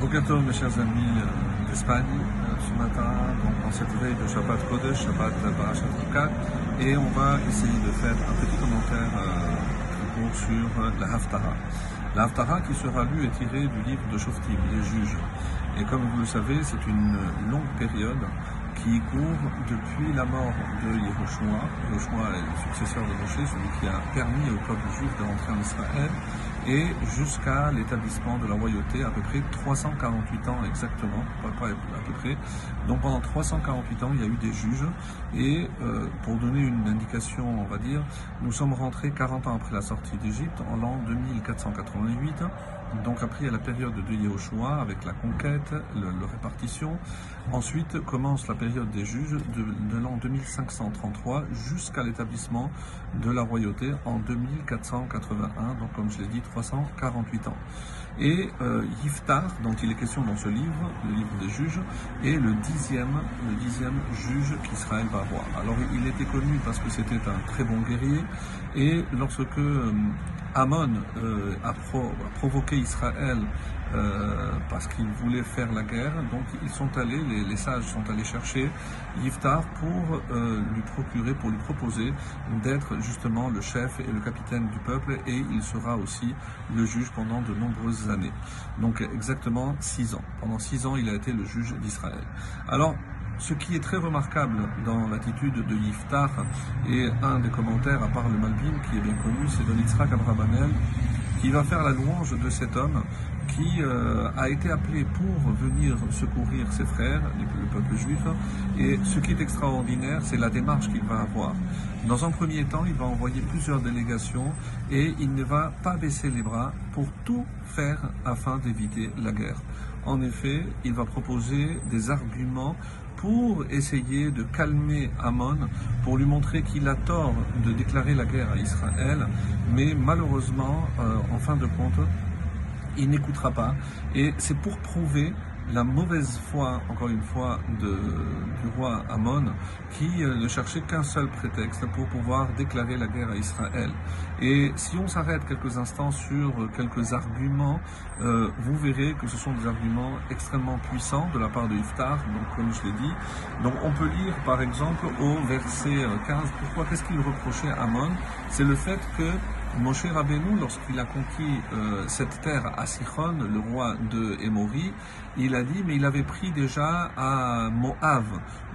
Bokertov, mes chers amis euh, d'Espagne, euh, ce matin, donc en cette veille de Shabbat Kodesh, Shabbat Parashat et on va essayer de faire un petit commentaire euh, sur la Haftara. La Haftara qui sera lue et tirée du livre de Shoftim, les juges. Et comme vous le savez, c'est une longue période qui court depuis la mort de Yehoshua. Yehoshua est le successeur de Moshe, celui qui a permis au peuple juif de rentrer en Israël et jusqu'à l'établissement de la royauté, à peu près 348 ans exactement, pas, à peu près. Donc pendant 348 ans, il y a eu des juges, et euh, pour donner une indication, on va dire, nous sommes rentrés 40 ans après la sortie d'Égypte, en l'an 2488. Donc après, il y a la période de Yehoshua avec la conquête, le, répartition. Ensuite commence la période des juges de, de l'an 2533 jusqu'à l'établissement de la royauté en 2481. Donc comme je l'ai dit, 348 ans. Et euh, Yiftar, dont il est question dans ce livre, le livre des juges, est le dixième, le dixième juge qu'Israël va avoir. Alors il était connu parce que c'était un très bon guerrier, et lorsque euh, Amon euh, a, pro, a, provoqué Israël euh, parce qu'il voulait faire la guerre. Donc ils sont allés, les, les sages sont allés chercher Yiftar pour euh, lui procurer, pour lui proposer d'être justement le chef et le capitaine du peuple et il sera aussi le juge pendant de nombreuses années. Donc exactement six ans. Pendant six ans, il a été le juge d'Israël. Alors ce qui est très remarquable dans l'attitude de Yiftar et un des commentaires, à part le Malbim qui est bien connu, c'est de Yitzhak Abrabanel, qui va faire la louange de cet homme qui euh, a été appelé pour venir secourir ses frères, le peuple juif. Et ce qui est extraordinaire, c'est la démarche qu'il va avoir. Dans un premier temps, il va envoyer plusieurs délégations et il ne va pas baisser les bras pour tout faire afin d'éviter la guerre. En effet, il va proposer des arguments pour essayer de calmer Amon, pour lui montrer qu'il a tort de déclarer la guerre à Israël, mais malheureusement, euh, en fin de compte, il n'écoutera pas. Et c'est pour prouver la mauvaise foi, encore une fois, de, roi Amon, qui euh, ne cherchait qu'un seul prétexte pour pouvoir déclarer la guerre à Israël. Et si on s'arrête quelques instants sur quelques arguments, euh, vous verrez que ce sont des arguments extrêmement puissants de la part de Iftar, donc comme je l'ai dit. Donc on peut lire par exemple au verset 15, pourquoi qu'est-ce qu'il reprochait à Amon? C'est le fait que Moshe Rabbeinu, lorsqu'il a conquis euh, cette terre à Sichon, le roi de Émori, il a dit, mais il avait pris déjà à Moab.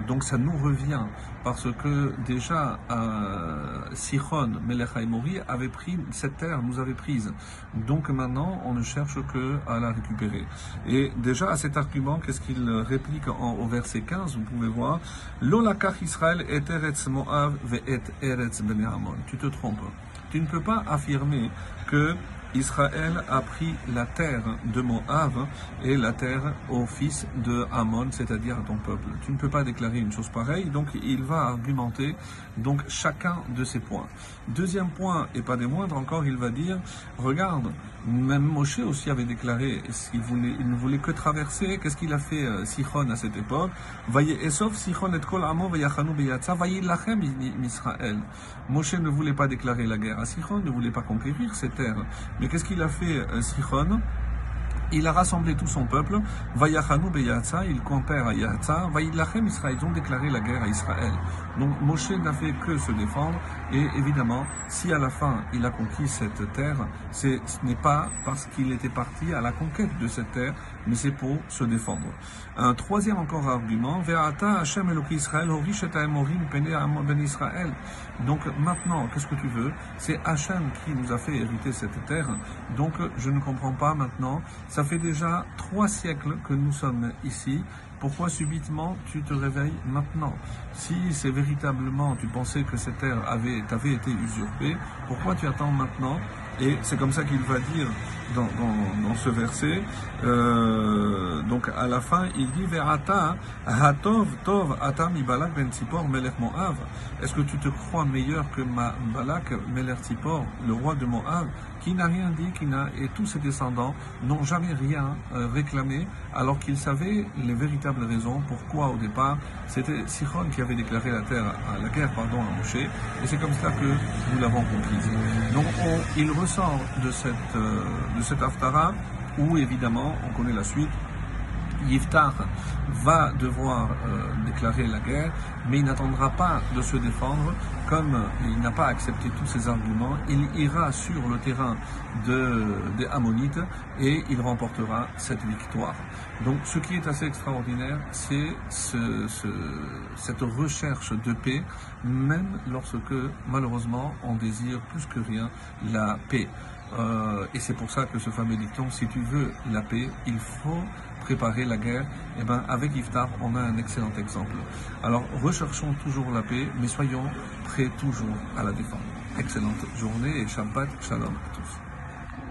Donc ça nous revient, parce que déjà à Sichon, Melech Émori avait pris cette terre, nous avait prise. Donc maintenant, on ne cherche que à la récupérer. Et déjà à cet argument, qu'est-ce qu'il réplique au verset 15, vous pouvez voir, L'olakach Israël et Eretz Moab ve et Eretz. Tu te trompes. Tu ne peux pas affirmer que Israël a pris la terre de Moab et la terre au fils de Ammon, c'est-à-dire à ton peuple. Tu ne peux pas déclarer une chose pareille, donc il va argumenter donc chacun de ces points. Deuxième point, et pas des moindres encore, il va dire, regarde, même Moshe aussi avait déclaré il ne voulait que traverser. Qu'est-ce qu'il a fait euh, Sichon à cette époque? Moshe ne voulait pas déclarer la guerre à Sichon, ne voulait pas conquérir ces terres. Mais qu'est-ce qu'il a fait euh, Sichon il a rassemblé tout son peuple, Vayachanu beyatza, il compère à Yatza, Vayilachem Israël, ils ont déclaré la guerre à Israël. Donc Moshe n'a fait que se défendre, et évidemment, si à la fin il a conquis cette terre, ce n'est pas parce qu'il était parti à la conquête de cette terre, mais c'est pour se défendre. Un troisième encore argument, Israël, Ben. Donc maintenant, qu'est-ce que tu veux? C'est Hachem qui nous a fait hériter cette terre, donc je ne comprends pas maintenant, ça fait déjà trois siècles que nous sommes ici. Pourquoi subitement tu te réveilles maintenant? Si c'est véritablement, tu pensais que cette terre avait, avait été usurpée, pourquoi tu attends maintenant Et c'est comme ça qu'il va dire dans, ce verset, euh, donc à la fin, il dit Verata, Hatov, Tov, Atam, Ibalak, Ben Tzipor, Melech Moav. Est-ce que tu te crois meilleur que ma Balak, Melech le roi de Moab, qui n'a rien dit, qui et tous ses descendants n'ont jamais rien euh, réclamé, alors qu'ils savaient les véritables raisons pourquoi au départ c'était Sichon qui avait déclaré la terre, la guerre pardon, à Moshe, et c'est comme ça que nous l'avons comprise. Donc ressort de cette, euh, de cette Haftara où évidemment on connaît la suite, Yiftar va devoir euh, déclarer la guerre, mais il n'attendra pas de se défendre, comme il n'a pas accepté tous ses arguments, il ira sur le terrain de, des Ammonites et il remportera cette victoire. Donc ce qui est assez extraordinaire, c'est ce, ce, cette recherche de paix, même lorsque malheureusement on désire plus que rien la paix. Euh, et c'est pour ça que ce fameux dicton, si tu veux la paix, il faut préparer la guerre. Et eh ben, avec Iftar, on a un excellent exemple. Alors, recherchons toujours la paix, mais soyons prêts toujours à la défendre. Excellente journée et Shabbat Shalom à tous.